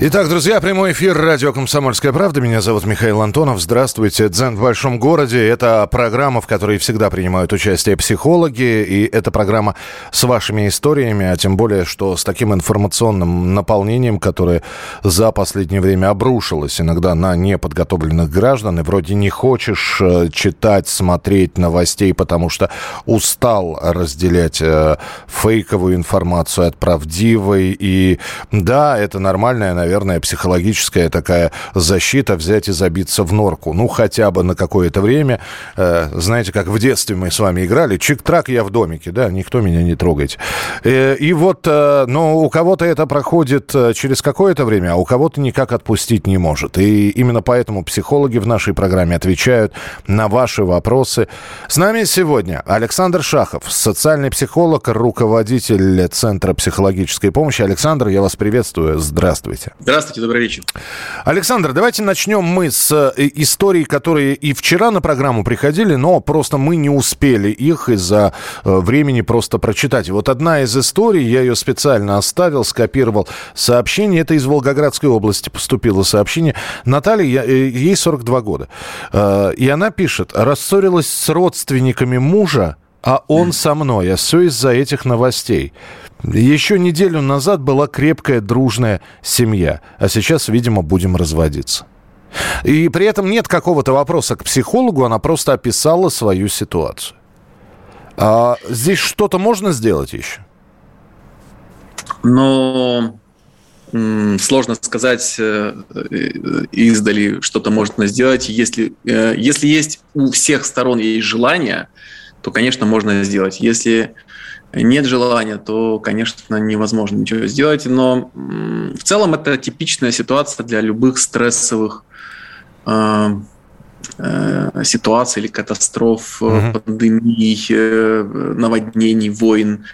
Итак, друзья, прямой эфир радио «Комсомольская правда». Меня зовут Михаил Антонов. Здравствуйте. «Дзен в большом городе» — это программа, в которой всегда принимают участие психологи. И это программа с вашими историями, а тем более, что с таким информационным наполнением, которое за последнее время обрушилось иногда на неподготовленных граждан. И вроде не хочешь э, читать, смотреть новостей, потому что устал разделять э, фейковую информацию от правдивой. И да, это нормальная, наверное, наверное, психологическая такая защита взять и забиться в норку. Ну, хотя бы на какое-то время. Э, знаете, как в детстве мы с вами играли. Чик-трак, я в домике, да, никто меня не трогает. Э, и вот, э, ну, у кого-то это проходит через какое-то время, а у кого-то никак отпустить не может. И именно поэтому психологи в нашей программе отвечают на ваши вопросы. С нами сегодня Александр Шахов, социальный психолог, руководитель Центра психологической помощи. Александр, я вас приветствую. Здравствуйте. Здравствуйте, добрый вечер. Александр, давайте начнем мы с э, историй, которые и вчера на программу приходили, но просто мы не успели их из-за э, времени просто прочитать. Вот одна из историй, я ее специально оставил, скопировал сообщение, это из Волгоградской области поступило сообщение. Наталья, э, ей 42 года, и она пишет, рассорилась с родственниками мужа, а он со мной, а все из-за этих новостей. Еще неделю назад была крепкая, дружная семья, а сейчас, видимо, будем разводиться. И при этом нет какого-то вопроса к психологу, она просто описала свою ситуацию. А здесь что-то можно сделать еще? Но сложно сказать э, издали, что-то можно сделать. Если, э, если есть у всех сторон есть желание, то, конечно, можно сделать. Если нет желания, то, конечно, невозможно ничего сделать. Но в целом это типичная ситуация для любых стрессовых э, э, ситуаций или катастроф, mm-hmm. пандемий, э, наводнений, войн.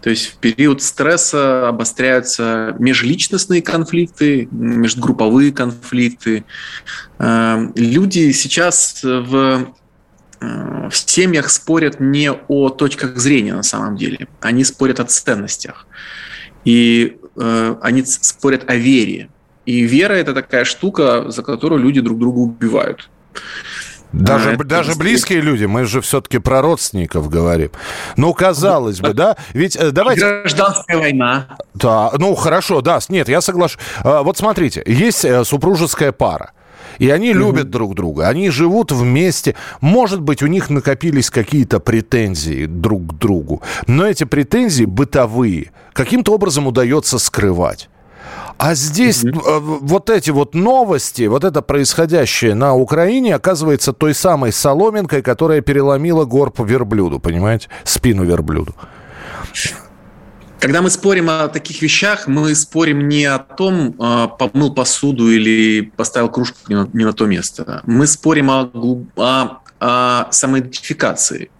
То есть в период стресса обостряются межличностные конфликты, межгрупповые конфликты. Люди сейчас в в семьях спорят не о точках зрения на самом деле, они спорят о ценностях. И э, они спорят о вере. И вера это такая штука, за которую люди друг друга убивают. Даже, а, даже близкие люди, мы же все-таки про родственников говорим. Ну, казалось бы, да? Ведь э, давайте... Гражданская война. Да, ну хорошо, да, нет, я соглашусь. А, вот смотрите, есть э, супружеская пара. И они любят угу. друг друга, они живут вместе. Может быть, у них накопились какие-то претензии друг к другу, но эти претензии бытовые каким-то образом удается скрывать. А здесь mm вот эти вот новости, вот это происходящее на Украине, оказывается той самой соломинкой, которая переломила горб верблюду, понимаете? Спину верблюду. Когда мы спорим о таких вещах, мы спорим не о том, а, помыл посуду или поставил кружку не на, не на то место. Мы спорим о, о, о самоидентификации,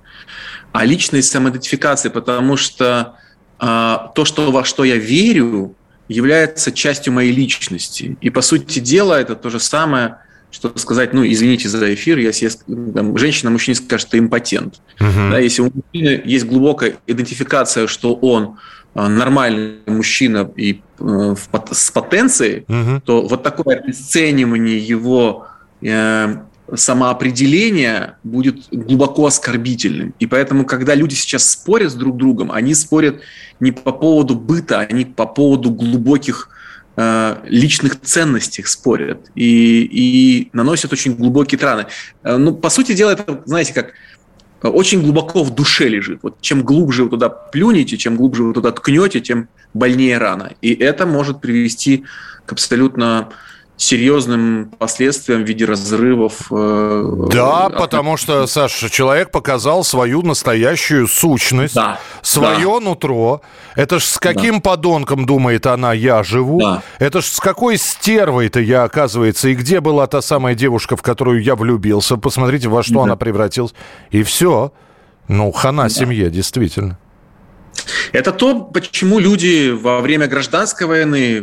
о личной самоидентификации, потому что а, то, что, во что я верю, является частью моей личности. И, по сути дела, это то же самое, что сказать, ну, извините за эфир, если там, женщина мужчине скажет, что импотент. Uh-huh. Да, если у мужчины есть глубокая идентификация, что он нормальный мужчина и э, с потенцией, угу. то вот такое обесценивание его э, самоопределения будет глубоко оскорбительным. И поэтому, когда люди сейчас спорят с друг другом, они спорят не по поводу быта, они по поводу глубоких э, личных ценностей спорят и, и наносят очень глубокие раны. Ну, по сути дела, это, знаете, как очень глубоко в душе лежит. Вот чем глубже вы туда плюнете, чем глубже вы туда ткнете, тем больнее рана. И это может привести к абсолютно серьезным последствиям в виде разрывов. Э, да, от... потому что, Саша, человек показал свою настоящую сущность, да, свое да. нутро. Это ж с каким да. подонком, думает она, я живу? Да. Это ж с какой стервой-то я, оказывается, и где была та самая девушка, в которую я влюбился? Посмотрите, во что да. она превратилась. И все. Ну, хана да. семье, действительно. Это то, почему люди во время гражданской войны,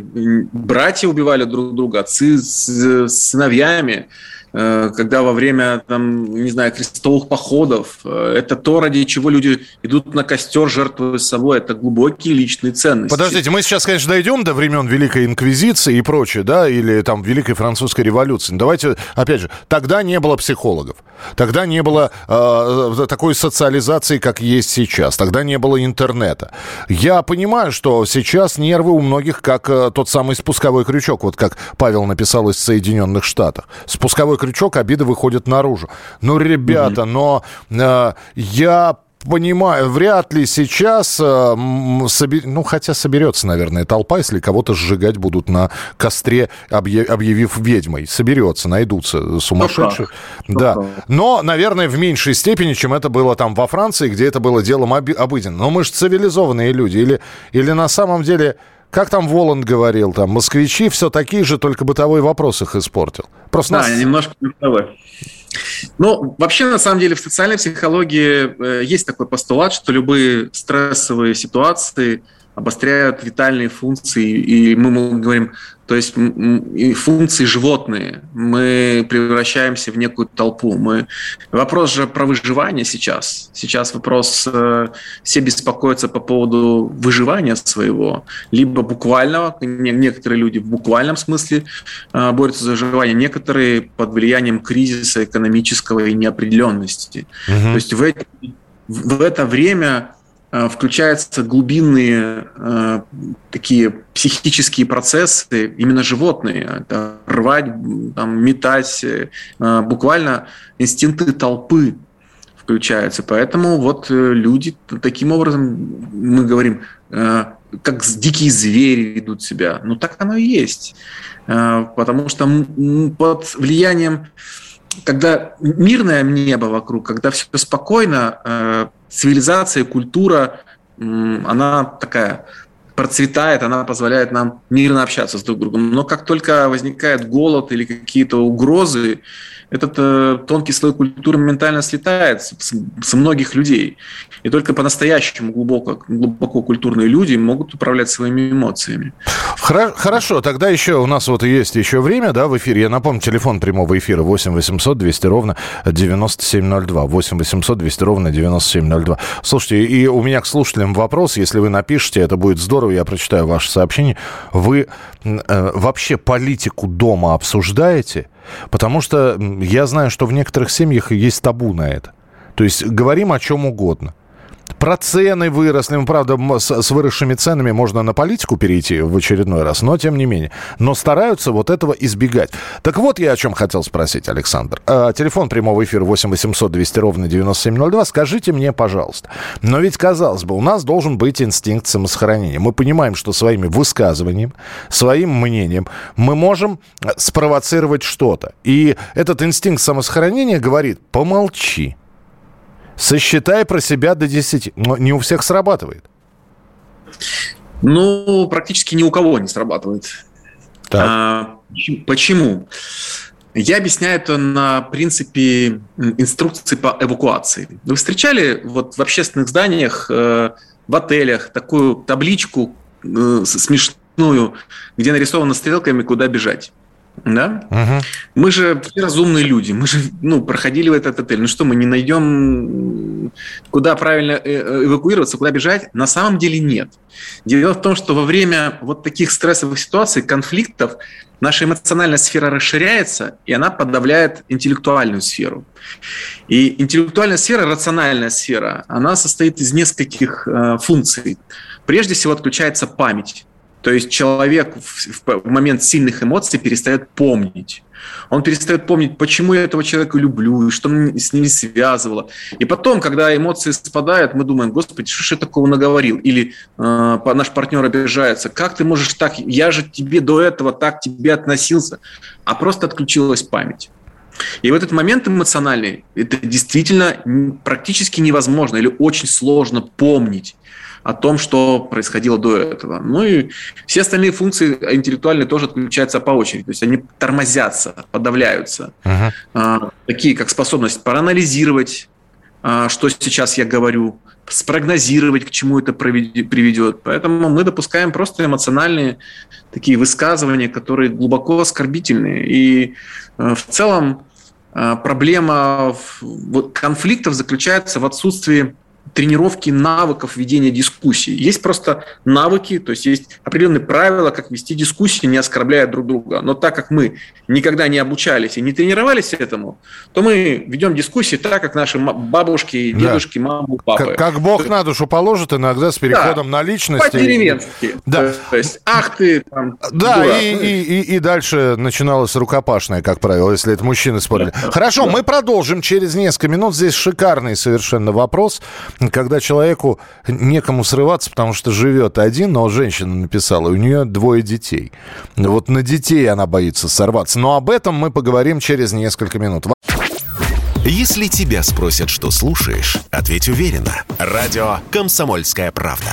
братья убивали друг друга, отцы с сыновьями, когда во время, там, не знаю, крестовых походов, э, это то, ради чего люди идут на костер, жертвуя собой, это глубокие личные ценности. Подождите, мы сейчас, конечно, дойдем до времен Великой Инквизиции и прочее, да, или там Великой Французской революции. Давайте, опять же, тогда не было психологов, тогда не было э, такой социализации, как есть сейчас, тогда не было интернета. Я понимаю, что сейчас нервы у многих как э, тот самый спусковой крючок, вот как Павел написал из Соединенных Штатов. Спусковой крючок, обиды выходят наружу. Ну, ребята, но э, я понимаю, вряд ли сейчас, э, собер... ну, хотя соберется, наверное, толпа, если кого-то сжигать будут на костре, объявив ведьмой. Соберется, найдутся сумасшедшие. Ну, да. Но, наверное, в меньшей степени, чем это было там во Франции, где это было делом обыденным. Но мы же цивилизованные люди. Или, или на самом деле как там Воланд говорил, там, москвичи все такие же, только бытовой вопрос их испортил. Просто да, нас... немножко бытовой. Ну, вообще, на самом деле, в социальной психологии э, есть такой постулат, что любые стрессовые ситуации – обостряют витальные функции, и мы говорим, то есть функции животные. Мы превращаемся в некую толпу. Мы... Вопрос же про выживание сейчас. Сейчас вопрос, э, все беспокоятся по поводу выживания своего, либо буквального, некоторые люди в буквальном смысле э, борются за выживание, некоторые под влиянием кризиса экономического и неопределенности. Угу. То есть в, эти, в это время включаются глубинные э, такие психические процессы, именно животные. Это рвать, там, метать, э, буквально инстинкты толпы включаются. Поэтому вот э, люди таким образом, мы говорим, э, как дикие звери ведут себя. Ну так оно и есть. Э, потому что под влиянием когда мирное небо вокруг, когда все спокойно, э, цивилизация, культура, она такая процветает, она позволяет нам мирно общаться с друг другом. Но как только возникает голод или какие-то угрозы, этот э, тонкий слой культуры моментально слетает с, с многих людей. И только по-настоящему глубоко, глубоко культурные люди могут управлять своими эмоциями. Хорошо, тогда еще у нас вот есть еще время, да, в эфире. Я напомню, телефон прямого эфира 8 800 200 ровно 9702. 8 800 200 ровно 9702. Слушайте, и у меня к слушателям вопрос. Если вы напишите, это будет здорово, я прочитаю ваше сообщение. Вы э, вообще политику дома обсуждаете? Потому что я знаю, что в некоторых семьях есть табу на это. То есть говорим о чем угодно. Про цены выросли. Ну, правда, с, выросшими ценами можно на политику перейти в очередной раз, но тем не менее. Но стараются вот этого избегать. Так вот я о чем хотел спросить, Александр. А, телефон прямого эфира 8 800 200 ровно 9702. Скажите мне, пожалуйста. Но ведь, казалось бы, у нас должен быть инстинкт самосохранения. Мы понимаем, что своими высказываниями, своим мнением мы можем э, спровоцировать что-то. И этот инстинкт самосохранения говорит, помолчи Сосчитай про себя до 10. Но не у всех срабатывает. Ну, практически ни у кого не срабатывает. А, почему? Я объясняю это на принципе инструкции по эвакуации. Вы встречали вот в общественных зданиях, э, в отелях такую табличку э, смешную, где нарисовано стрелками, куда бежать? Да? Угу. Мы же все разумные люди, мы же ну, проходили в этот отель. Ну что, мы не найдем, куда правильно э, э, эвакуироваться, куда бежать? На самом деле нет. Дело в том, что во время вот таких стрессовых ситуаций, конфликтов, наша эмоциональная сфера расширяется, и она подавляет интеллектуальную сферу. И интеллектуальная сфера, рациональная сфера, она состоит из нескольких э, функций. Прежде всего отключается память. То есть человек в момент сильных эмоций перестает помнить. Он перестает помнить, почему я этого человека люблю, и что с ним связывало. И потом, когда эмоции спадают, мы думаем, господи, что ж я такого наговорил? Или э, наш партнер обижается, как ты можешь так, я же тебе до этого так тебе относился, а просто отключилась память. И в этот момент эмоциональный это действительно практически невозможно или очень сложно помнить о том, что происходило до этого. Ну и все остальные функции интеллектуальные тоже отключаются по очереди. То есть они тормозятся, подавляются. Uh-huh. А, такие как способность проанализировать, а, что сейчас я говорю, спрогнозировать, к чему это приведет. Поэтому мы допускаем просто эмоциональные такие высказывания, которые глубоко оскорбительные. И э, в целом э, проблема конфликтов заключается в отсутствии тренировки навыков ведения дискуссии. Есть просто навыки, то есть есть определенные правила, как вести дискуссии, не оскорбляя друг друга. Но так как мы никогда не обучались и не тренировались этому, то мы ведем дискуссии так, как наши бабушки, дедушки, да. мамы, папы. Как, как Бог на душу положит, иногда с переходом да, на личность. По-деревенски. Да. То есть, ах ты, там, Да, и, и, и, и дальше начиналось рукопашное, как правило, если это мужчины спорили. Хорошо, да. мы продолжим через несколько минут. Здесь шикарный совершенно вопрос когда человеку некому срываться, потому что живет один, но женщина написала, у нее двое детей. Вот на детей она боится сорваться. Но об этом мы поговорим через несколько минут. Если тебя спросят, что слушаешь, ответь уверенно. Радио «Комсомольская правда».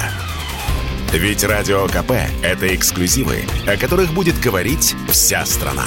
Ведь Радио КП – это эксклюзивы, о которых будет говорить вся страна.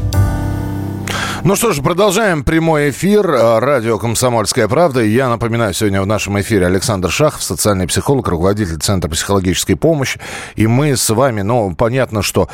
Ну что ж, продолжаем прямой эфир. А, радио «Комсомольская правда». Я напоминаю, сегодня в нашем эфире Александр Шахов, социальный психолог, руководитель Центра психологической помощи. И мы с вами, ну, понятно, что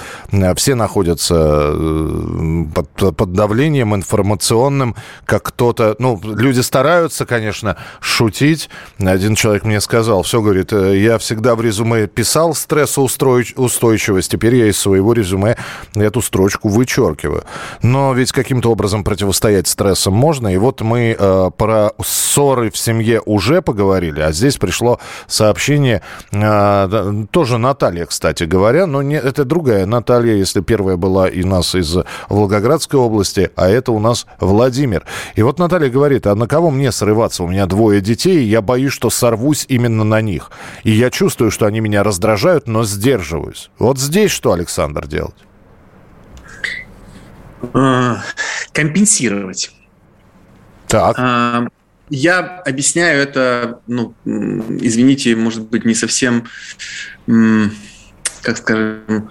все находятся э, под, под давлением информационным, как кто-то... Ну, люди стараются, конечно, шутить. Один человек мне сказал, все, говорит, «Э, я всегда в резюме писал стрессоустойчивость, теперь я из своего резюме эту строчку вычеркиваю. Но ведь каким-то образом противостоять стрессам можно. И вот мы э, про ссоры в семье уже поговорили, а здесь пришло сообщение, э, тоже Наталья, кстати говоря, но не, это другая Наталья, если первая была и нас из Волгоградской области, а это у нас Владимир. И вот Наталья говорит, а на кого мне срываться? У меня двое детей, и я боюсь, что сорвусь именно на них. И я чувствую, что они меня раздражают, но сдерживаюсь. Вот здесь что, Александр, делать? Э, компенсировать. Так. А, я объясняю это, ну, извините, может быть, не совсем, как скажем,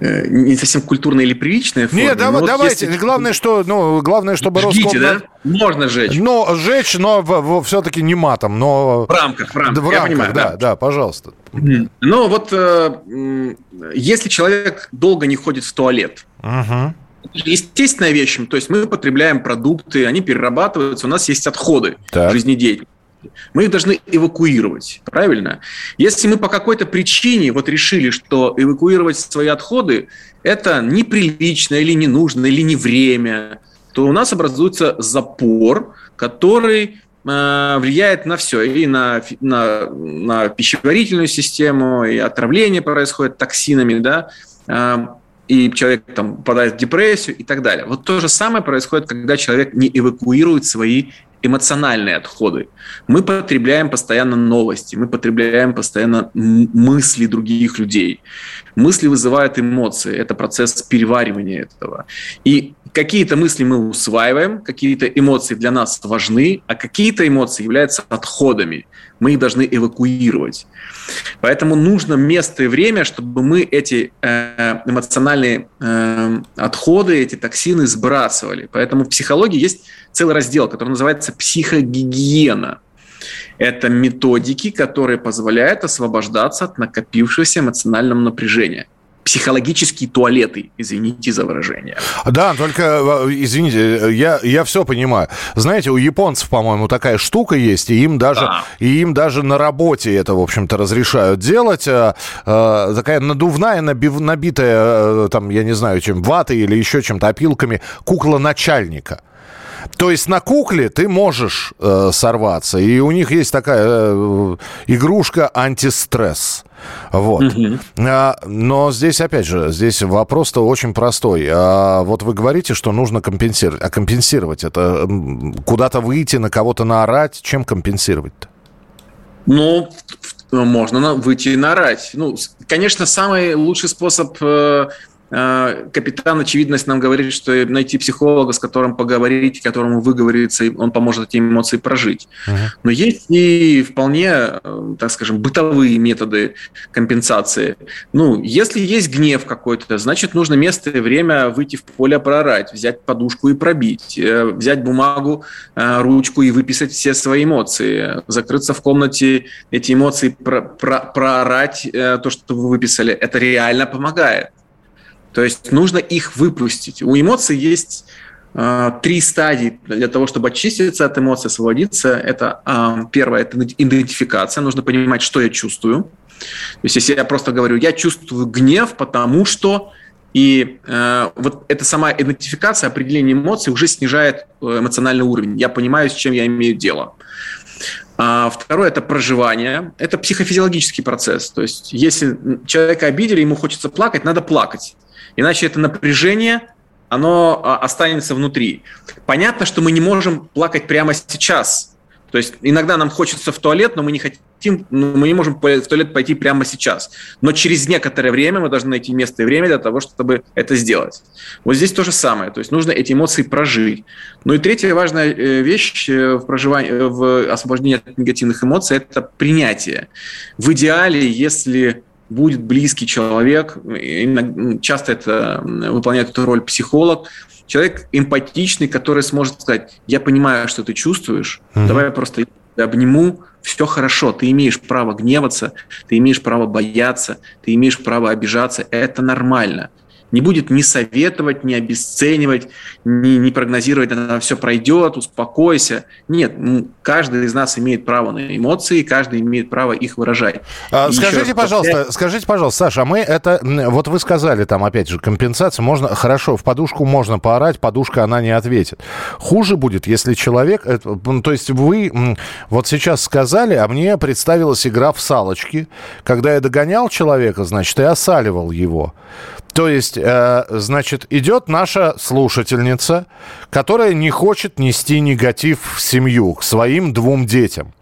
э, не совсем культурно или приличная форме. Нет, давай, давайте. Если... Главное, что, ну, главное, чтобы Жгите, Роском... да? Можно сжечь. Но сжечь, но все-таки не матом, но... В рамках, в рамках. В рамках, понимаю, да, да, да, пожалуйста. Ну, вот э, если человек долго не ходит в туалет, угу естественная вещь. То есть мы потребляем продукты, они перерабатываются, у нас есть отходы так. жизнедеятельности. Мы их должны эвакуировать, правильно? Если мы по какой-то причине вот решили, что эвакуировать свои отходы – это неприлично или не нужно, или не время, то у нас образуется запор, который э, влияет на все, и на, на, на пищеварительную систему, и отравление происходит токсинами, да, э, и человек там попадает в депрессию и так далее. Вот то же самое происходит, когда человек не эвакуирует свои эмоциональные отходы. Мы потребляем постоянно новости, мы потребляем постоянно мысли других людей. Мысли вызывают эмоции, это процесс переваривания этого. И какие-то мысли мы усваиваем, какие-то эмоции для нас важны, а какие-то эмоции являются отходами. Мы их должны эвакуировать. Поэтому нужно место и время, чтобы мы эти э, эмоциональные э, отходы, эти токсины сбрасывали. Поэтому в психологии есть целый раздел, который называется психогигиена. Это методики, которые позволяют освобождаться от накопившегося эмоционального напряжения психологические туалеты, извините за выражение. Да, только, э, извините, я, я все понимаю. Знаете, у японцев, по-моему, такая штука есть, и им даже, да. и им даже на работе это, в общем-то, разрешают делать. Э, э, такая надувная, набив, набитая, э, там, я не знаю, чем, ватой или еще чем-то, опилками, кукла начальника. То есть на кукле ты можешь э, сорваться, и у них есть такая э, игрушка антистресс. Вот. Угу. А, но здесь, опять же, здесь вопрос-то очень простой. А, вот вы говорите, что нужно компенсировать. А компенсировать это куда-то выйти, на кого-то наорать? Чем компенсировать-то? Ну, можно выйти и наорать. Ну, конечно, самый лучший способ Э, капитан, очевидность нам говорит, что найти психолога, с которым поговорить, которому выговориться, он поможет эти эмоции прожить. Uh-huh. Но есть и вполне, э, так скажем, бытовые методы компенсации. Ну, если есть гнев какой-то, значит, нужно место и время выйти в поле прорать, взять подушку и пробить, э, взять бумагу, ручку и выписать все свои эмоции, закрыться в комнате, эти эмоции про- про- проорать, то, что вы выписали. Это реально помогает. То есть нужно их выпустить. У эмоций есть э, три стадии для того, чтобы очиститься от эмоций, освободиться. Это э, первое, это идентификация. Нужно понимать, что я чувствую. То есть если я просто говорю, я чувствую гнев, потому что и э, вот эта сама идентификация, определение эмоций уже снижает э, эмоциональный уровень. Я понимаю, с чем я имею дело. А второе – это проживание. Это психофизиологический процесс. То есть если человека обидели, ему хочется плакать, надо плакать. Иначе это напряжение, оно а, останется внутри. Понятно, что мы не можем плакать прямо сейчас. То есть иногда нам хочется в туалет, но мы не хотим, ну, мы не можем в туалет пойти прямо сейчас. Но через некоторое время мы должны найти место и время для того, чтобы это сделать. Вот здесь то же самое. То есть нужно эти эмоции прожить. Ну и третья важная э, вещь э, в проживании, э, в освобождении от негативных эмоций – это принятие. В идеале, если будет близкий человек, часто это выполняет эту роль психолог, человек эмпатичный, который сможет сказать, я понимаю, что ты чувствуешь, mm-hmm. давай я просто обниму, все хорошо, ты имеешь право гневаться, ты имеешь право бояться, ты имеешь право обижаться, это нормально не будет ни советовать, ни обесценивать, ни, ни прогнозировать, она все пройдет, успокойся. Нет, каждый из нас имеет право на эмоции, каждый имеет право их выражать. А, скажите, пожалуйста, скажите, пожалуйста, Саша, а мы это, вот вы сказали там, опять же, компенсация, можно, хорошо, в подушку можно поорать, подушка, она не ответит. Хуже будет, если человек, это, ну, то есть вы вот сейчас сказали, а мне представилась игра в салочки, когда я догонял человека, значит, и осаливал его. То есть, э, значит, идет наша слушательница, которая не хочет нести негатив в семью к своим двум детям.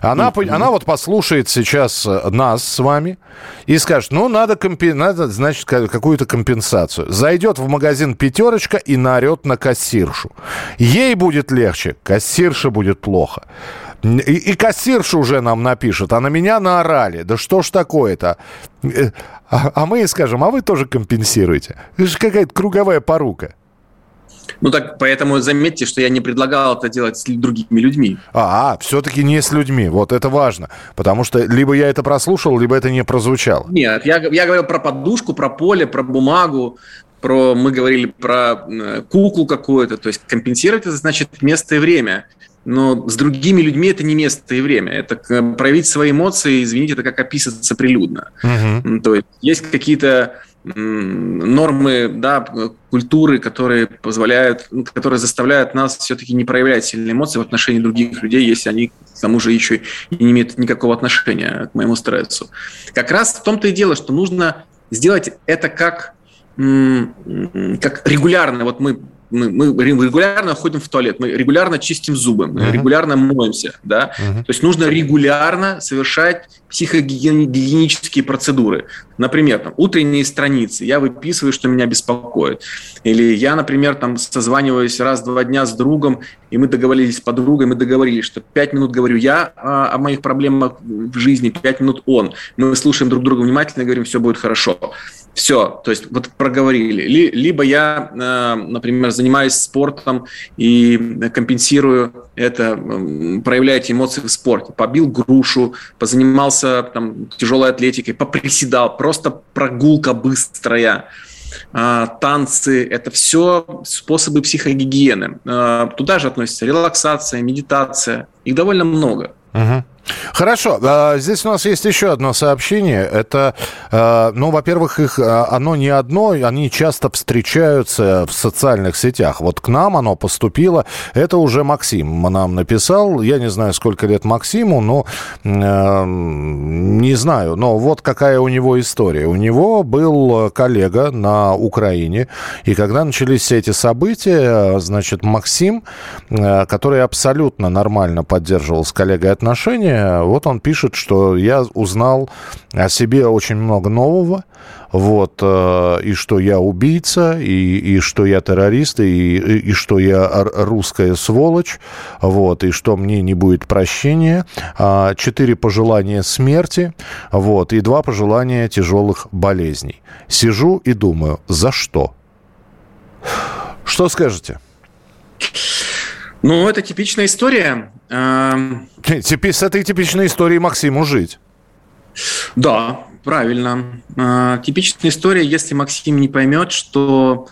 Она, mm-hmm. она вот послушает сейчас э, нас с вами и скажет, ну, надо, компи- надо значит, какую-то компенсацию. Зайдет в магазин «Пятерочка» и наорет на кассиршу. Ей будет легче, кассирше будет плохо. И, и кассирша уже нам напишет, а на меня наорали. Да что ж такое-то? Э, а, а мы скажем, а вы тоже компенсируете. Это же какая-то круговая порука. Ну так, поэтому заметьте, что я не предлагал это делать с другими людьми. А, а все-таки не с людьми. Вот это важно. Потому что либо я это прослушал, либо это не прозвучало. Нет, я, я говорил про подушку, про поле, про бумагу, про мы говорили про куклу какую-то. То есть компенсировать это значит место и время но с другими людьми это не место и время. Это проявить свои эмоции, извините, это как описываться прилюдно. Uh-huh. То есть есть какие-то нормы да, культуры, которые позволяют, которые заставляют нас все-таки не проявлять сильные эмоции в отношении других людей, если они к тому же еще и не имеют никакого отношения к моему стрессу. Как раз в том-то и дело, что нужно сделать это как, как регулярно. Вот мы мы, мы регулярно ходим в туалет, мы регулярно чистим зубы, мы uh-huh. регулярно моемся, да. Uh-huh. То есть нужно регулярно совершать психогигиенические процедуры. Например, там, утренние страницы. Я выписываю, что меня беспокоит. Или я, например, там созваниваюсь раз в два дня с другом, и мы договорились с подругой, мы договорились, что пять минут говорю я о, о моих проблемах в жизни, пять минут он. Мы слушаем друг друга внимательно говорим, все будет хорошо. Все, то есть вот проговорили. Либо я, э, например, занимаюсь спортом и компенсирую это, проявляю эти эмоции в спорте. Побил грушу, позанимался там, тяжелой атлетикой, поприседал, просто прогулка быстрая а, танцы, это все способы психогигиены. А, туда же относится релаксация, медитация, их довольно много. Угу. Хорошо. А, здесь у нас есть еще одно сообщение. Это, а, ну, во-первых, их а, оно не одно, они часто встречаются в социальных сетях. Вот к нам оно поступило. Это уже Максим нам написал. Я не знаю, сколько лет Максиму, но не знаю. Но вот какая у него история. У него был коллега на Украине, и когда начались все эти события, значит, Максим, который абсолютно нормально поддерживал с коллегой отношения, вот он пишет, что я узнал о себе очень много нового, вот, э, и что я убийца, и, и что я террорист, и, и, и что я русская сволочь, вот, и что мне не будет прощения, а, четыре пожелания смерти, вот, и два пожелания тяжелых болезней. Сижу и думаю, за что? Что скажете? Ну, это типичная история. Эм, с этой типичной историей Максиму жить. Да, правильно. Э, типичная история, если Максим не поймет, что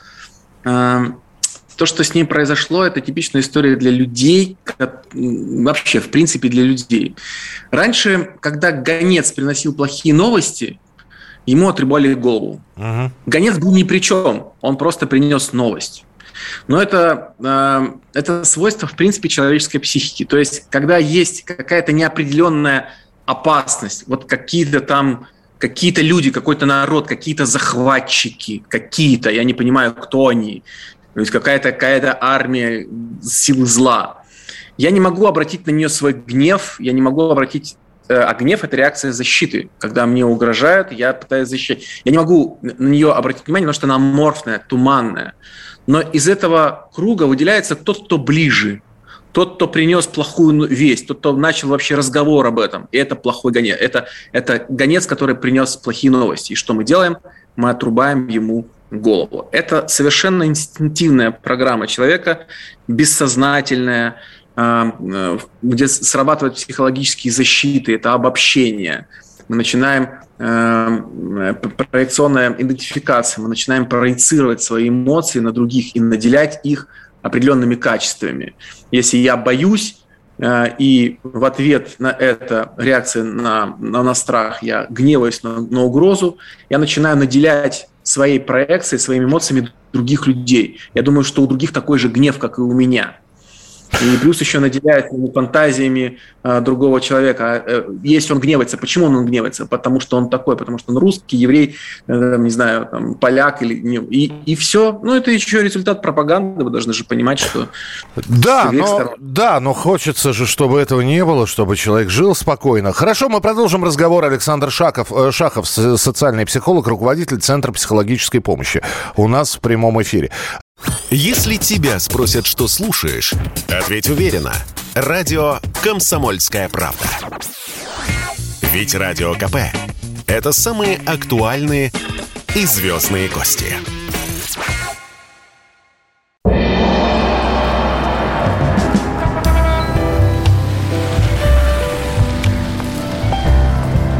эм, то, что с ним произошло, это типичная история для людей, вообще, в принципе, для людей. Раньше, когда гонец приносил плохие новости, ему отрубали голову. Угу. Гонец был ни при чем, он просто принес новость. Но это, э, это свойство, в принципе, человеческой психики. То есть, когда есть какая-то неопределенная опасность, вот какие-то там какие-то люди, какой-то народ, какие-то захватчики, какие-то, я не понимаю, кто они, то есть какая-то какая армия сил зла. Я не могу обратить на нее свой гнев, я не могу обратить э, а гнев – это реакция защиты. Когда мне угрожают, я пытаюсь защитить. Я не могу на нее обратить внимание, потому что она аморфная, туманная. Но из этого круга выделяется тот, кто ближе, тот, кто принес плохую весть, тот, кто начал вообще разговор об этом. И это плохой гонец. Это, это гонец, который принес плохие новости. И что мы делаем? Мы отрубаем ему голову. Это совершенно инстинктивная программа человека, бессознательная, а, э, где срабатывают психологические защиты, это обобщение. Мы начинаем Э, проекционная идентификация. Мы начинаем проецировать свои эмоции на других и наделять их определенными качествами. Если я боюсь, э, и в ответ на это реакция на, на, на страх, я гневаюсь на, на угрозу, я начинаю наделять своей проекцией, своими эмоциями других людей. Я думаю, что у других такой же гнев, как и у меня. И плюс еще наделяет фантазиями а, другого человека. А, если он гневается, почему он гневается? Потому что он такой, потому что он русский, еврей, э, не знаю, там, поляк или и, и все. Ну, это еще результат пропаганды. Вы должны же понимать, что... Да, но, сторон... да, но хочется же, чтобы этого не было, чтобы человек жил спокойно. Хорошо, мы продолжим разговор. Александр Шахов, э, Шахов социальный психолог, руководитель Центра психологической помощи. У нас в прямом эфире. Если тебя спросят, что слушаешь, ответь уверенно. Радио «Комсомольская правда». Ведь Радио КП – это самые актуальные и звездные гости.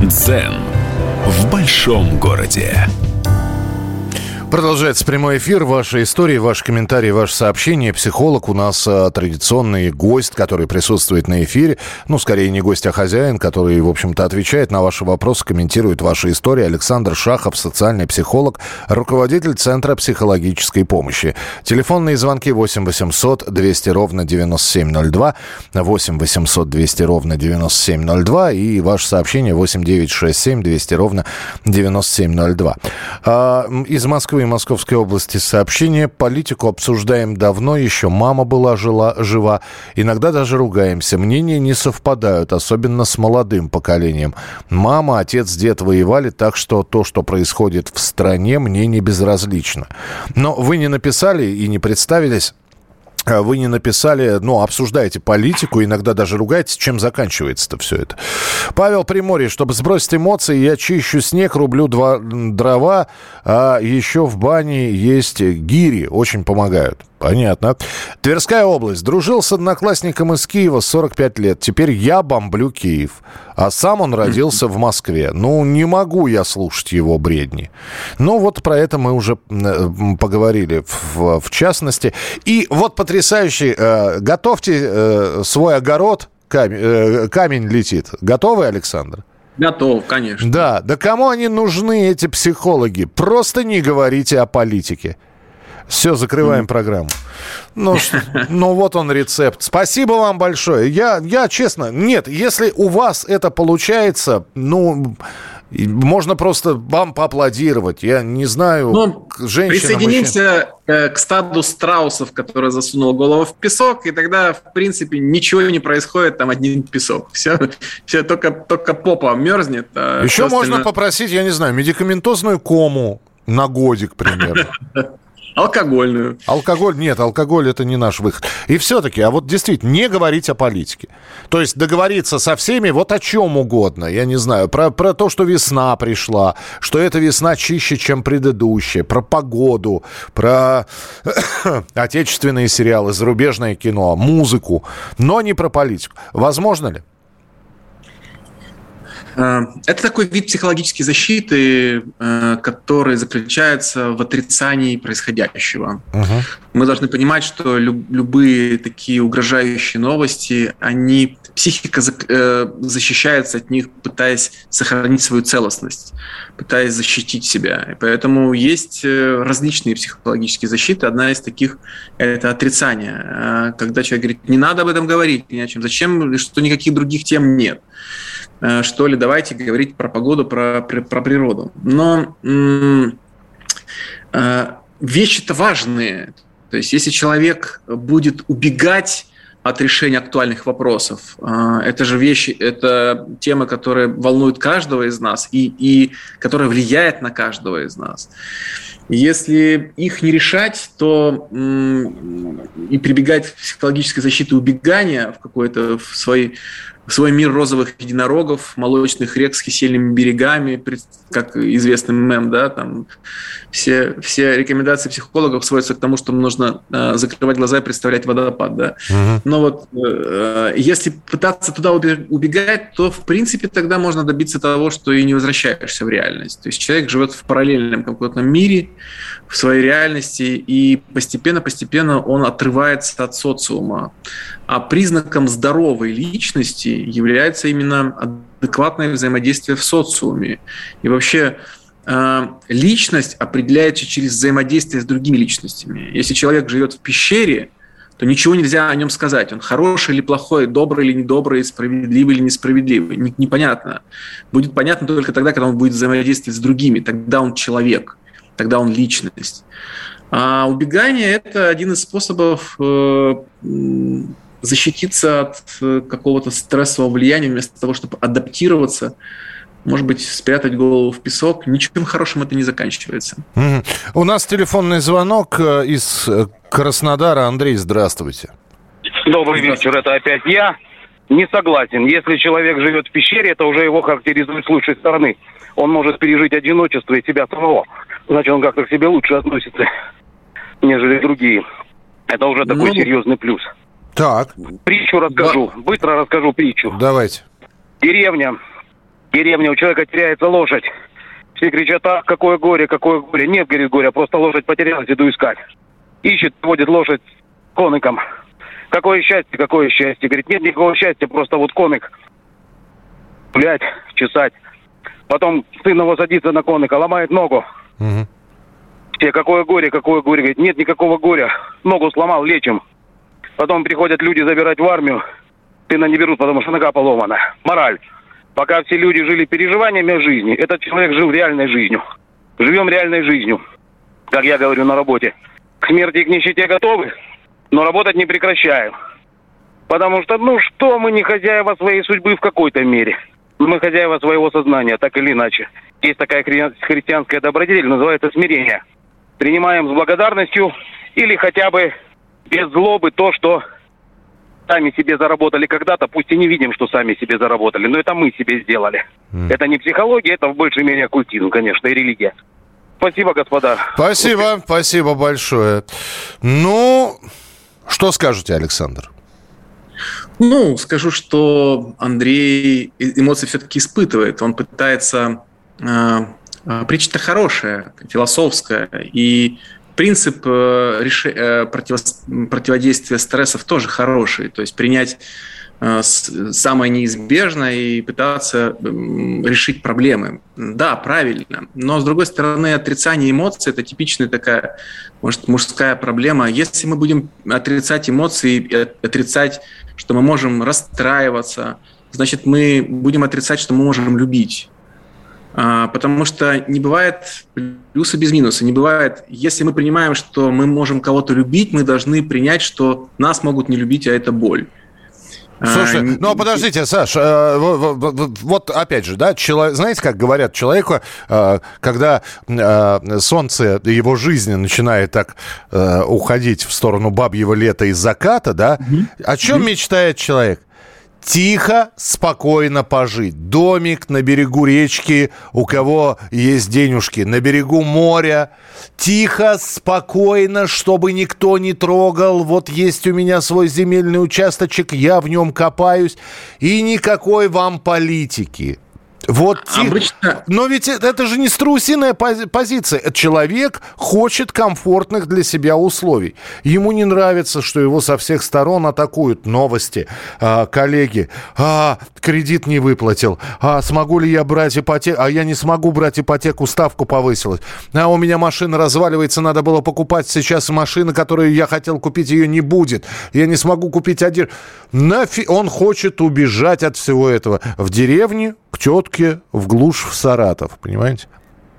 Дзен в большом городе. Продолжается прямой эфир. Ваши истории, ваши комментарии, ваши сообщения. Психолог у нас а, традиционный гость, который присутствует на эфире. Ну, скорее не гость, а хозяин, который, в общем-то, отвечает на ваши вопросы, комментирует ваши истории. Александр Шахов, социальный психолог, руководитель Центра психологической помощи. Телефонные звонки 8 800 200 ровно 9702, 8 800 200 ровно 9702 и ваше сообщение 8 967 200 ровно 9702. А, из Москвы и Московской области сообщение. Политику обсуждаем давно, еще мама была жила, жива. Иногда даже ругаемся. Мнения не совпадают, особенно с молодым поколением. Мама, отец, дед воевали, так что то, что происходит в стране, мне не безразлично. Но вы не написали и не представились вы не написали, ну, обсуждаете политику, иногда даже ругаетесь, чем заканчивается-то все это. Павел Приморье, чтобы сбросить эмоции, я чищу снег, рублю два дрова, а еще в бане есть гири, очень помогают. Понятно. Тверская область. Дружил с одноклассником из Киева 45 лет. Теперь я бомблю Киев. А сам он родился в Москве. Ну, не могу я слушать его бредни. Ну, вот про это мы уже поговорили в, в частности. И вот потрясающий. Э, готовьте э, свой огород камень, э, камень летит. Готовы, Александр? Готов, конечно. Да, да кому они нужны, эти психологи? Просто не говорите о политике. Все, закрываем программу. Ну, ну, вот он рецепт. Спасибо вам большое. Я, я честно, нет, если у вас это получается, ну, можно просто вам поаплодировать. Я не знаю, ну, женщина, Присоединимся мужчина. к стаду страусов, который засунул голову в песок, и тогда, в принципе, ничего не происходит, там один песок. Все, все только, только попа мерзнет. А Еще можно остальное... попросить, я не знаю, медикаментозную кому на годик примерно. Алкогольную. Алкоголь, нет, алкоголь это не наш выход. И все-таки, а вот действительно, не говорить о политике. То есть договориться со всеми вот о чем угодно. Я не знаю, про, про то, что весна пришла, что эта весна чище, чем предыдущая, про погоду, про отечественные сериалы, зарубежное кино, музыку, но не про политику. Возможно ли? Э, это такой вид психологической защиты, э, который заключается в отрицании происходящего. Uh-huh. Мы должны понимать, что любые такие угрожающие новости, они психика э, защищается от них, пытаясь сохранить свою целостность, пытаясь защитить себя. И поэтому есть различные психологические защиты. Одна из таких – это отрицание. Когда человек говорит, не надо об этом говорить ни о чем, зачем, что никаких других тем нет. Э, что ли, давайте говорить про погоду, про, про природу. Но э, вещи-то важные. То есть если человек будет убегать от решения актуальных вопросов. Э, это же вещи, это темы, которые волнуют каждого из нас и, и которая влияет на каждого из нас. Если их не решать, то и прибегать к психологической защите убегания в какой-то в свой свой мир розовых единорогов, молочных рек с кисельными берегами, как известный мем, да, там все, все рекомендации психологов сводятся к тому, что нужно э, закрывать глаза и представлять водопад, да. Угу. Но вот э, если пытаться туда убегать, то в принципе тогда можно добиться того, что и не возвращаешься в реальность. То есть человек живет в параллельном каком-то мире, в своей реальности, и постепенно-постепенно он отрывается от социума. А признаком здоровой личности является именно адекватное взаимодействие в социуме. И вообще э, личность определяется через взаимодействие с другими личностями. Если человек живет в пещере, то ничего нельзя о нем сказать. Он хороший или плохой, добрый или недобрый, справедливый или несправедливый. Непонятно. Будет понятно только тогда, когда он будет взаимодействовать с другими. Тогда он человек тогда он личность. А убегание – это один из способов э, защититься от э, какого-то стрессового влияния вместо того, чтобы адаптироваться, может быть, спрятать голову в песок. Ничем хорошим это не заканчивается. Mm-hmm. У нас телефонный звонок э, из Краснодара. Андрей, здравствуйте. Добрый вечер, это опять я. Не согласен. Если человек живет в пещере, это уже его характеризует с лучшей стороны. Он может пережить одиночество и себя самого значит, он как-то к себе лучше относится, нежели другие. Это уже такой ну, серьезный плюс. Так. Притчу расскажу. Да. Быстро расскажу притчу. Давайте. Деревня. Деревня, у человека теряется лошадь. Все кричат, ах, какое горе, какое горе. Нет, говорит, горе, просто лошадь потерялась, иду искать. Ищет, водит лошадь коныком. Какое счастье, какое счастье. Говорит, нет никакого счастья, просто вот конык. Гулять, чесать. Потом сын его садится на коника, ломает ногу. Угу. Все, какое горе, какое горе. Говорит, нет никакого горя. Ногу сломал, лечим. Потом приходят люди забирать в армию. Сына не берут, потому что нога поломана. Мораль. Пока все люди жили переживаниями жизни, этот человек жил реальной жизнью. Живем реальной жизнью, как я говорю на работе. К смерти и к нищете готовы, но работать не прекращаем. Потому что, ну что, мы не хозяева своей судьбы в какой-то мере. Мы хозяева своего сознания, так или иначе. Есть такая христианская добродетель, называется смирение. Принимаем с благодарностью или хотя бы без злобы то, что сами себе заработали когда-то, пусть и не видим, что сами себе заработали, но это мы себе сделали. Mm. Это не психология, это в большей мере оккультизм, конечно, и религия. Спасибо, господа. Спасибо, Успех. спасибо большое. Ну, что скажете, Александр? Ну, скажу, что Андрей эмоции все-таки испытывает. Он пытается... Э, э, Притча-то хорошая, философская. И принцип э, реш... против... противодействия стрессов тоже хороший. То есть принять э, самое неизбежное и пытаться решить проблемы. Да, правильно. Но, с другой стороны, отрицание эмоций – это типичная такая, может, мужская проблема. Если мы будем отрицать эмоции, отрицать, что мы можем расстраиваться, значит, мы будем отрицать, что мы можем любить. А, потому что не бывает плюса без минуса. Не бывает, если мы принимаем, что мы можем кого-то любить, мы должны принять, что нас могут не любить, а это боль. А, Слушай, ну подождите, Саш, э, вот опять же, да, человек, знаете, как говорят человеку, э, когда э, солнце его жизни начинает так уходить в сторону бабьего лета и заката, да, о чем мечтает человек? Тихо, спокойно пожить. Домик на берегу речки, у кого есть денежки, на берегу моря. Тихо, спокойно, чтобы никто не трогал. Вот есть у меня свой земельный участочек, я в нем копаюсь. И никакой вам политики. Вот Обычно... Но ведь это же не струсиная позиция. Человек хочет комфортных для себя условий. Ему не нравится, что его со всех сторон атакуют новости, а, коллеги. А, кредит не выплатил. А смогу ли я брать ипотеку? А я не смогу брать ипотеку, ставку повысилась. А у меня машина разваливается, надо было покупать сейчас машину, которую я хотел купить, ее не будет. Я не смогу купить один. Нафиг он хочет убежать от всего этого в деревню, к тетке в глушь в Саратов, понимаете?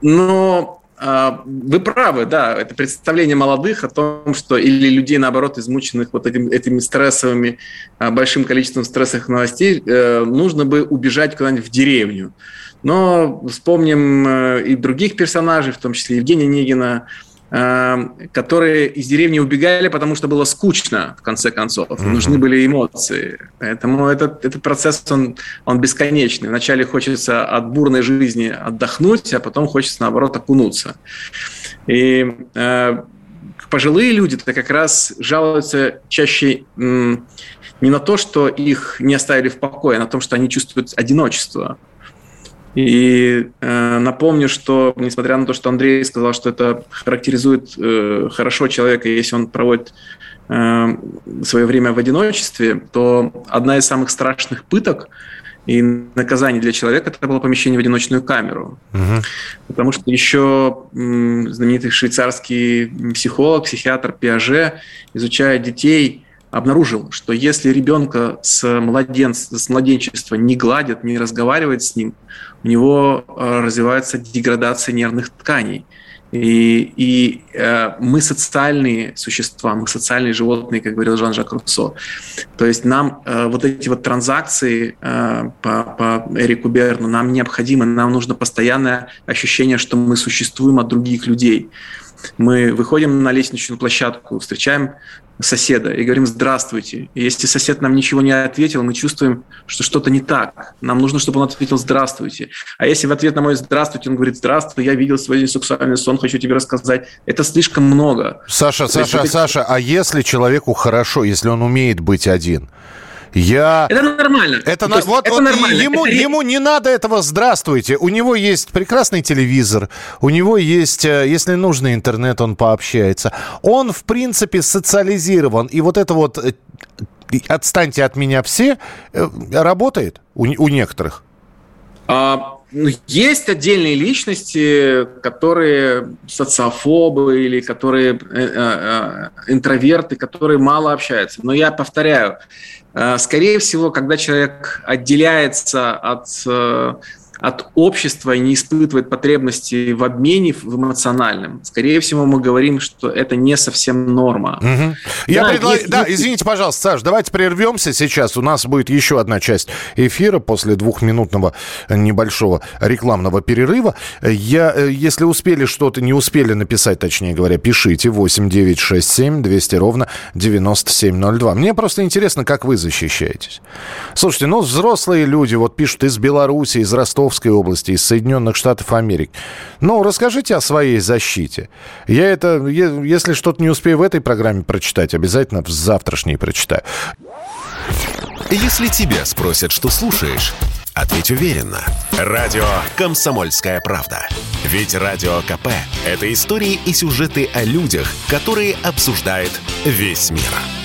Но а, вы правы, да, это представление молодых о том, что или людей, наоборот, измученных вот этим, этими стрессовыми, а, большим количеством стрессовых новостей, э, нужно бы убежать куда-нибудь в деревню. Но вспомним э, и других персонажей, в том числе Евгения Негина, которые из деревни убегали, потому что было скучно, в конце концов. Mm-hmm. Нужны были эмоции. Поэтому этот, этот процесс, он, он бесконечный. Вначале хочется от бурной жизни отдохнуть, а потом хочется, наоборот, окунуться. И э, пожилые люди-то как раз жалуются чаще м, не на то, что их не оставили в покое, а на том, что они чувствуют одиночество. И э, напомню, что несмотря на то, что Андрей сказал, что это характеризует э, хорошо человека, если он проводит э, свое время в одиночестве, то одна из самых страшных пыток и наказаний для человека это было помещение в одиночную камеру. Угу. Потому что еще знаменитый швейцарский психолог, психиатр Пиаже, изучая детей, обнаружил, что если ребенка с, младенц, с младенчества не гладят, не разговаривают с ним, у него э, развивается деградация нервных тканей. И, и э, мы социальные существа, мы социальные животные, как говорил Жан-Жак Руссо. То есть нам э, вот эти вот транзакции э, по, по Эрику Берну, нам необходимы, нам нужно постоянное ощущение, что мы существуем от других людей. Мы выходим на лестничную площадку, встречаем соседа и говорим «здравствуйте». И если сосед нам ничего не ответил, мы чувствуем, что что-то не так. Нам нужно, чтобы он ответил «здравствуйте». А если в ответ на мой «здравствуйте» он говорит «здравствуй, я видел свой сексуальный сон, хочу тебе рассказать», это слишком много. Саша, Саша, есть, Саша, а если человеку хорошо, если он умеет быть один – я... Это нормально. Это, на... вот, это вот нормально. Ему, это... ему не надо этого «здравствуйте». У него есть прекрасный телевизор, у него есть, э, если нужно, интернет, он пообщается. Он, в принципе, социализирован. И вот это вот э, «отстаньте от меня все» э, работает у, у некоторых. А, ну, есть отдельные личности, которые социофобы или которые э, э, интроверты, которые мало общаются. Но я повторяю, скорее всего, когда человек отделяется от э, от общества и не испытывает потребности в обмене в эмоциональном, скорее всего, мы говорим, что это не совсем норма. Угу. Я да, предлаг... есть... да, извините, пожалуйста, Саш, давайте прервемся сейчас. У нас будет еще одна часть эфира после двухминутного небольшого рекламного перерыва. Я, э, если успели что-то, не успели написать, точнее говоря, пишите 8 9 6 7 200 ровно 9702. Мне просто интересно, как вы защищаетесь. Слушайте, ну, взрослые люди вот пишут из Беларуси, из Ростова, Ростовской области, из Соединенных Штатов Америки. Ну, расскажите о своей защите. Я это, если что-то не успею в этой программе прочитать, обязательно в завтрашней прочитаю. Если тебя спросят, что слушаешь, ответь уверенно. Радио «Комсомольская правда». Ведь Радио КП – это истории и сюжеты о людях, которые обсуждает весь мир.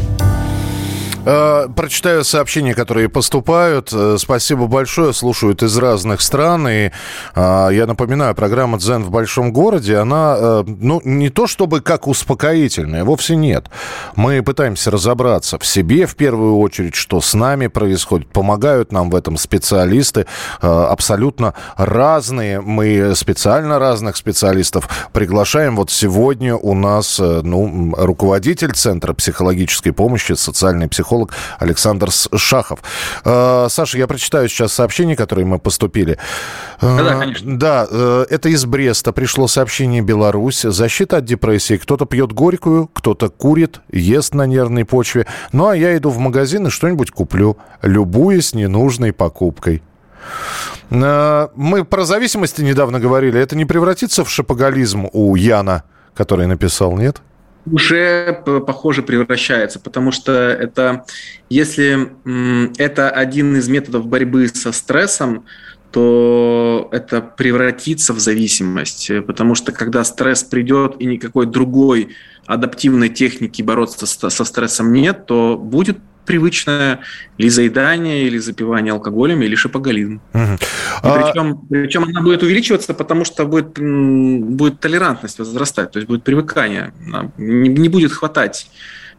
Э, прочитаю сообщения, которые поступают. Э, спасибо большое. Слушают из разных стран. И э, я напоминаю, программа «Дзен в большом городе», она, ну, не то чтобы как успокоительная, вовсе нет. Мы пытаемся разобраться в себе в первую очередь, что с нами происходит. Помогают нам в этом специалисты абсолютно разные. Мы специально разных специалистов приглашаем. Вот сегодня у нас, ну, руководитель Центра психологической помощи, социальный психолог психолог Александр Шахов. Э, Саша, я прочитаю сейчас сообщение, которое мы поступили. Э, да, конечно. Да, э, это из Бреста пришло сообщение Беларусь. Защита от депрессии. Кто-то пьет горькую, кто-то курит, ест на нервной почве. Ну, а я иду в магазин и что-нибудь куплю, любуясь ненужной покупкой. Мы про зависимости недавно говорили. Это не превратится в шапоголизм у Яна, который написал, нет? Уже, похоже, превращается, потому что это, если это один из методов борьбы со стрессом, то это превратится в зависимость, потому что когда стресс придет и никакой другой адаптивной техники бороться со стрессом нет, то будет привычное или заедание, или запивание алкоголем, или шопоголизм. Угу. причем, а... причем она будет увеличиваться, потому что будет, будет толерантность возрастать, то есть будет привыкание. Не, не будет хватать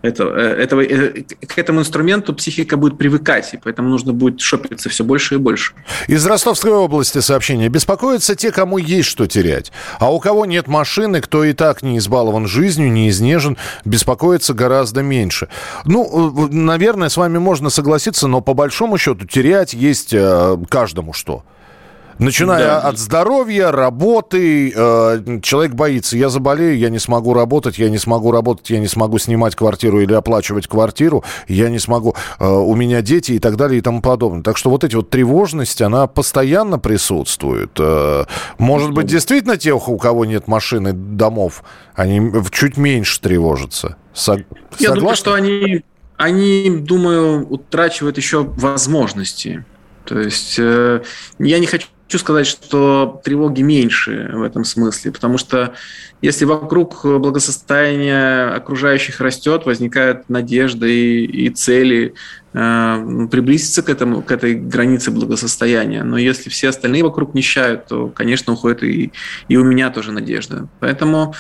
это, э, этого, э, к этому инструменту психика будет привыкать, и поэтому нужно будет шопиться все больше и больше. Из Ростовской области сообщение. Беспокоятся те, кому есть что терять. А у кого нет машины, кто и так не избалован жизнью, не изнежен, беспокоится гораздо меньше. Ну, э, наверное, с вами можно согласиться, но по большому счету терять есть каждому что. Начиная да. от здоровья, работы, э, человек боится, я заболею, я не смогу работать, я не смогу работать, я не смогу снимать квартиру или оплачивать квартиру, я не смогу, э, у меня дети и так далее и тому подобное. Так что вот эти вот тревожность, она постоянно присутствует. Э, может быть, действительно те, у кого нет машины, домов, они чуть меньше тревожатся. Сог... Я Согласны? думаю, что они, они, думаю, утрачивают еще возможности. То есть э, я не хочу хочу сказать, что тревоги меньше в этом смысле, потому что если вокруг благосостояния окружающих растет, возникает надежда и, и цели э, приблизиться к, этому, к этой границе благосостояния. Но если все остальные вокруг нищают, то, конечно, уходит и, и у меня тоже надежда. Поэтому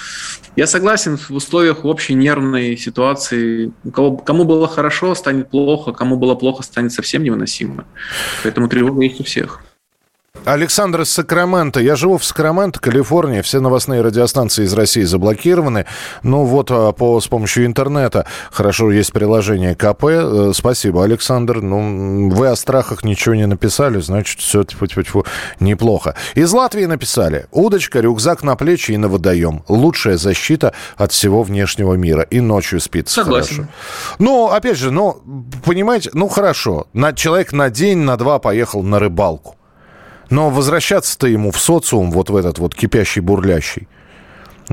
я согласен, в условиях общей нервной ситуации, кого, кому было хорошо, станет плохо, кому было плохо, станет совсем невыносимо. Поэтому тревога есть у всех. Александр из Сакрамента. Я живу в Сакраменто, Калифорния. Все новостные радиостанции из России заблокированы. Ну вот а, по, с помощью интернета. Хорошо, есть приложение КП. Э, спасибо, Александр. Ну, вы о страхах ничего не написали, значит, все тьфу -тьфу -тьфу, неплохо. Из Латвии написали. Удочка, рюкзак на плечи и на водоем. Лучшая защита от всего внешнего мира. И ночью спится Согласен. хорошо. Ну, опять же, ну, понимаете, ну, хорошо. На, человек на день, на два поехал на рыбалку. Но возвращаться-то ему в социум, вот в этот вот кипящий, бурлящий.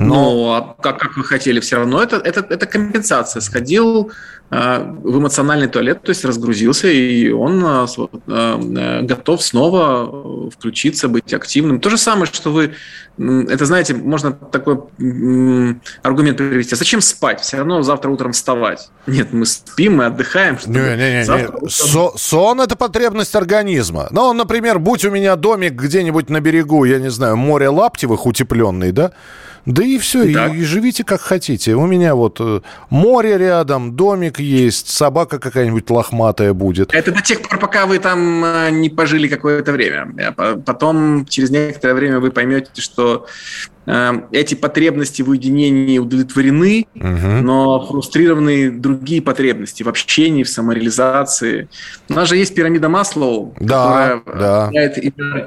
Но, Но а как, как вы хотели, все равно это, это, это компенсация. Сходил э, в эмоциональный туалет, то есть разгрузился, и он э, готов снова включиться, быть активным. То же самое, что вы, это знаете, можно такой э, аргумент привести. А зачем спать? Все равно завтра утром вставать. Нет, мы спим, мы отдыхаем. Не, не, не, не. Утром... Со, сон – это потребность организма. Ну, например, будь у меня домик где-нибудь на берегу, я не знаю, море Лаптевых утепленный, да? Да и все, и, и живите как хотите. У меня вот э, море рядом, домик есть, собака какая-нибудь лохматая будет. Это до тех пор, пока вы там э, не пожили какое-то время. А потом, через некоторое время, вы поймете, что э, эти потребности в уединении удовлетворены, угу. но фрустрированы другие потребности в общении, в самореализации. У нас же есть пирамида Маслоу, да, которая да.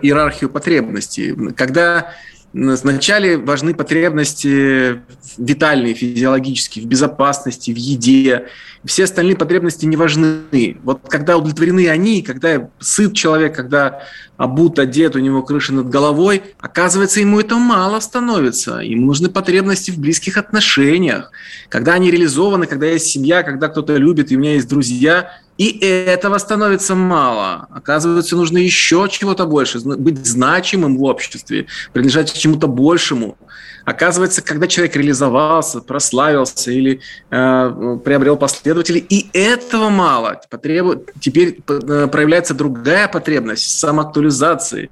иерархию потребностей. Когда Вначале важны потребности витальные, физиологические, в безопасности, в еде. Все остальные потребности не важны. Вот когда удовлетворены они, когда сыт человек, когда обут, одет, у него крыша над головой, оказывается, ему это мало становится. Ему нужны потребности в близких отношениях. Когда они реализованы, когда есть семья, когда кто-то любит, и у меня есть друзья – И этого становится мало. Оказывается, нужно еще чего-то больше, быть значимым в обществе, принадлежать к чему-то большему. Оказывается, когда человек реализовался, прославился или э, приобрел последователей, и этого мало. Потребу... Теперь э, проявляется другая потребность самоактуализации.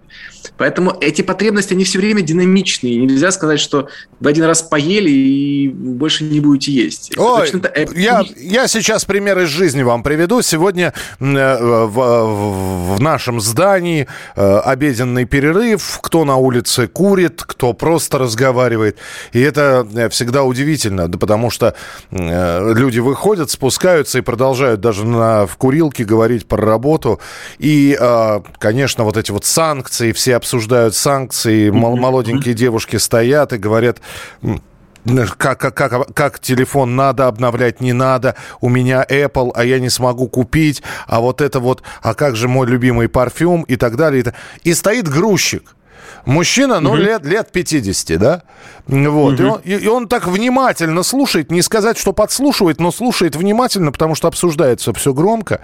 Поэтому эти потребности, они все время динамичные. Нельзя сказать, что вы один раз поели и больше не будете есть. Ой, я, я сейчас пример из жизни вам приведу. Сегодня э, в, в нашем здании э, обеденный перерыв. Кто на улице курит, кто просто разговаривает. И это э, всегда удивительно, да потому что люди выходят, спускаются и продолжают даже на, в курилке говорить про работу. И, конечно, вот эти вот санкции, все обсуждают санкции, молоденькие девушки стоят и говорят, как, как, как, как телефон надо обновлять, не надо, у меня Apple, а я не смогу купить, а вот это вот, а как же мой любимый парфюм и так далее. И стоит грузчик Мужчина, ну, угу. лет, лет 50, да? Вот. Угу. И, он, и он так внимательно слушает, не сказать, что подслушивает, но слушает внимательно, потому что обсуждается все громко.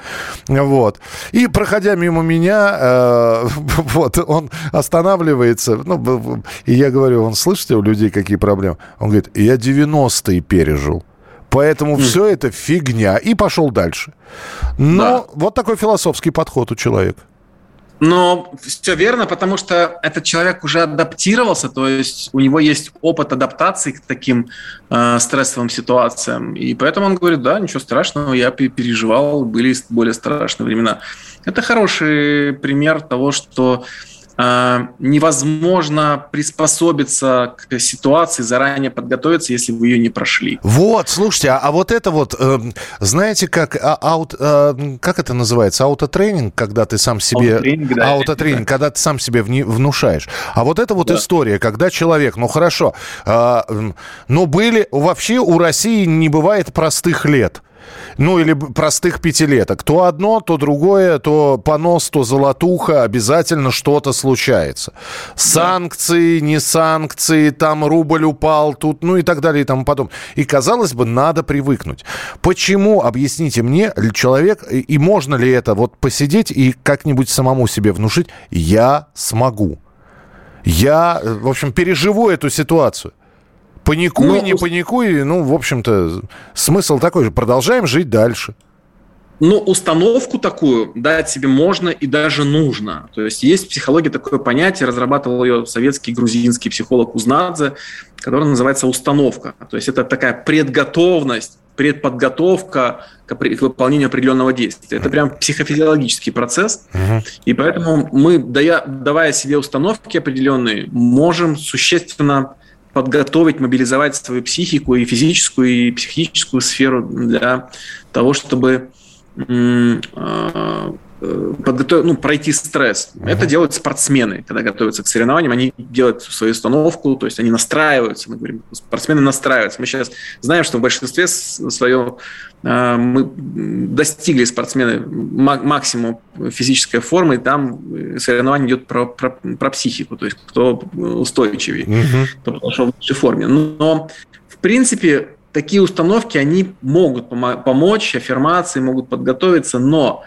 Вот. И, проходя мимо меня, э, вот, он останавливается. Ну, и я говорю, он, слышите, у людей какие проблемы? Он говорит, я 90-е пережил. Поэтому mm. все это фигня. И пошел дальше. Но да. вот такой философский подход у человека. Но все верно, потому что этот человек уже адаптировался, то есть у него есть опыт адаптации к таким э, стрессовым ситуациям. И поэтому он говорит, да, ничего страшного, я переживал, были более страшные времена. Это хороший пример того, что невозможно приспособиться к ситуации, заранее подготовиться, если вы ее не прошли. Вот, слушайте, а, а вот это вот, э, знаете, как а, аут, э, как это называется, аутотренинг, когда ты сам себе... Аутотренинг, да. Аутотренинг, да. когда ты сам себе внушаешь. А вот это вот да. история, когда человек, ну хорошо, э, но были, вообще у России не бывает простых лет ну или простых пятилеток. То одно, то другое, то понос, то золотуха, обязательно что-то случается. Санкции, не санкции, там рубль упал, тут, ну и так далее и тому подобное. И, казалось бы, надо привыкнуть. Почему, объясните мне, человек, и можно ли это вот посидеть и как-нибудь самому себе внушить, я смогу. Я, в общем, переживу эту ситуацию. Паникуй, Но... не паникуй, ну, в общем-то, смысл такой же. Продолжаем жить дальше. Ну, установку такую дать себе можно и даже нужно. То есть есть в психологии такое понятие, разрабатывал ее советский грузинский психолог Узнадзе, которое называется установка. То есть это такая предготовность, предподготовка к выполнению определенного действия. Это прям психофизиологический процесс. И поэтому мы, давая себе установки определенные, можем существенно подготовить, мобилизовать свою психику и физическую, и психическую сферу для того, чтобы а, подготовить, ну, пройти стресс. Uh-huh. Это делают спортсмены, когда готовятся к соревнованиям, они делают свою установку, то есть они настраиваются, мы говорим, спортсмены настраиваются. Мы сейчас знаем, что в большинстве своем а, мы достигли спортсмены максимум физической формы, и там э, соревнование идет про, про, про психику, то есть кто устойчивее, угу. кто пошел в лучшей форме. Но, в принципе, такие установки, они могут помочь, аффирмации могут подготовиться, но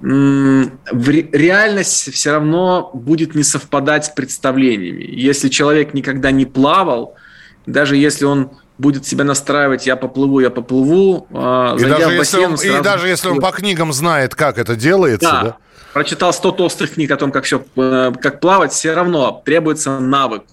реальность все равно будет не совпадать с представлениями. Если человек никогда не плавал, даже если он будет себя настраивать, я поплыву, я поплыву. А, и, даже, бассейн, если он, сразу... и даже если он по книгам знает, как это делается, да. да? Прочитал 100 толстых книг о том, как все, э, как плавать, все равно требуется навык.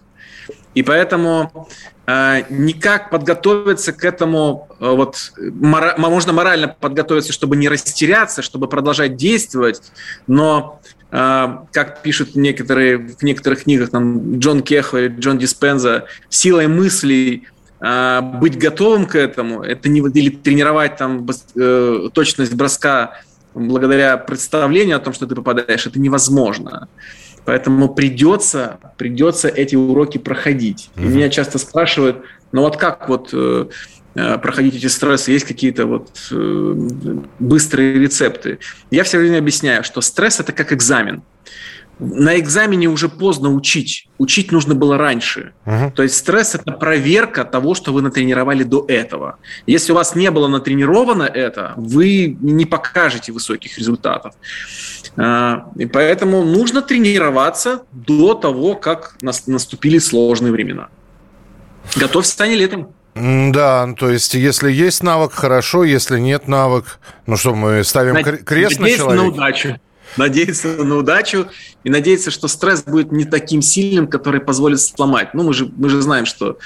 И поэтому э, никак подготовиться к этому, э, вот мора, можно морально подготовиться, чтобы не растеряться, чтобы продолжать действовать, но э, как пишут некоторые в некоторых книгах, там Джон Кехо и Джон Диспенза, силой мыслей а, быть готовым к этому, это не или тренировать там э, точность броска благодаря представлению о том, что ты попадаешь, это невозможно. Поэтому придется, придется эти уроки проходить. И меня часто спрашивают, ну вот как вот э, э, проходить эти стрессы, есть какие-то вот быстрые рецепты. Я все время объясняю, что стресс это как экзамен. На экзамене уже поздно учить. Учить нужно было раньше. Угу. То есть стресс – это проверка того, что вы натренировали до этого. Если у вас не было натренировано это, вы не покажете высоких результатов. А, и поэтому нужно тренироваться до того, как наступили сложные времена. Готовься, стань летом. Да, то есть, если есть навык, хорошо, если нет навык, ну что, мы ставим Над... крест на человека? на удачу надеяться на удачу и надеяться, что стресс будет не таким сильным, который позволит сломать. Ну, мы же, мы же знаем, что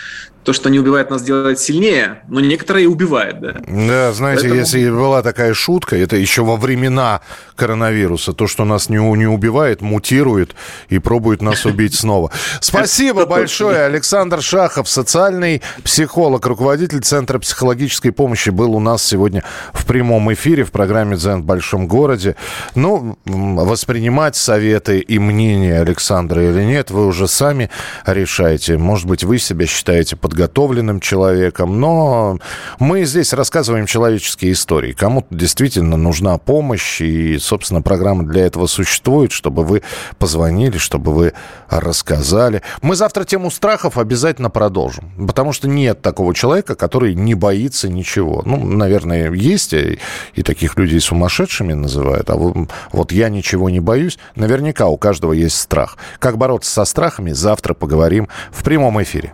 то, что не убивает нас, делает сильнее, но некоторые и убивает, да. Да, знаете, Поэтому... если была такая шутка, это еще во времена коронавируса, то, что нас не, не убивает, мутирует и пробует нас убить снова. Спасибо большое. Александр Шахов, социальный психолог, руководитель Центра психологической помощи, был у нас сегодня в прямом эфире в программе «Дзен в большом городе». Ну, воспринимать советы и мнения Александра или нет, вы уже сами решаете. Может быть, вы себя считаете подготовленным человеком, но мы здесь рассказываем человеческие истории. Кому-то действительно нужна помощь, и, собственно, программа для этого существует, чтобы вы позвонили, чтобы вы рассказали. Мы завтра тему страхов обязательно продолжим, потому что нет такого человека, который не боится ничего. Ну, наверное, есть, и, таких людей сумасшедшими называют, а вот, вот я ничего не боюсь. Наверняка у каждого есть страх. Как бороться со страхами, завтра поговорим в прямом эфире.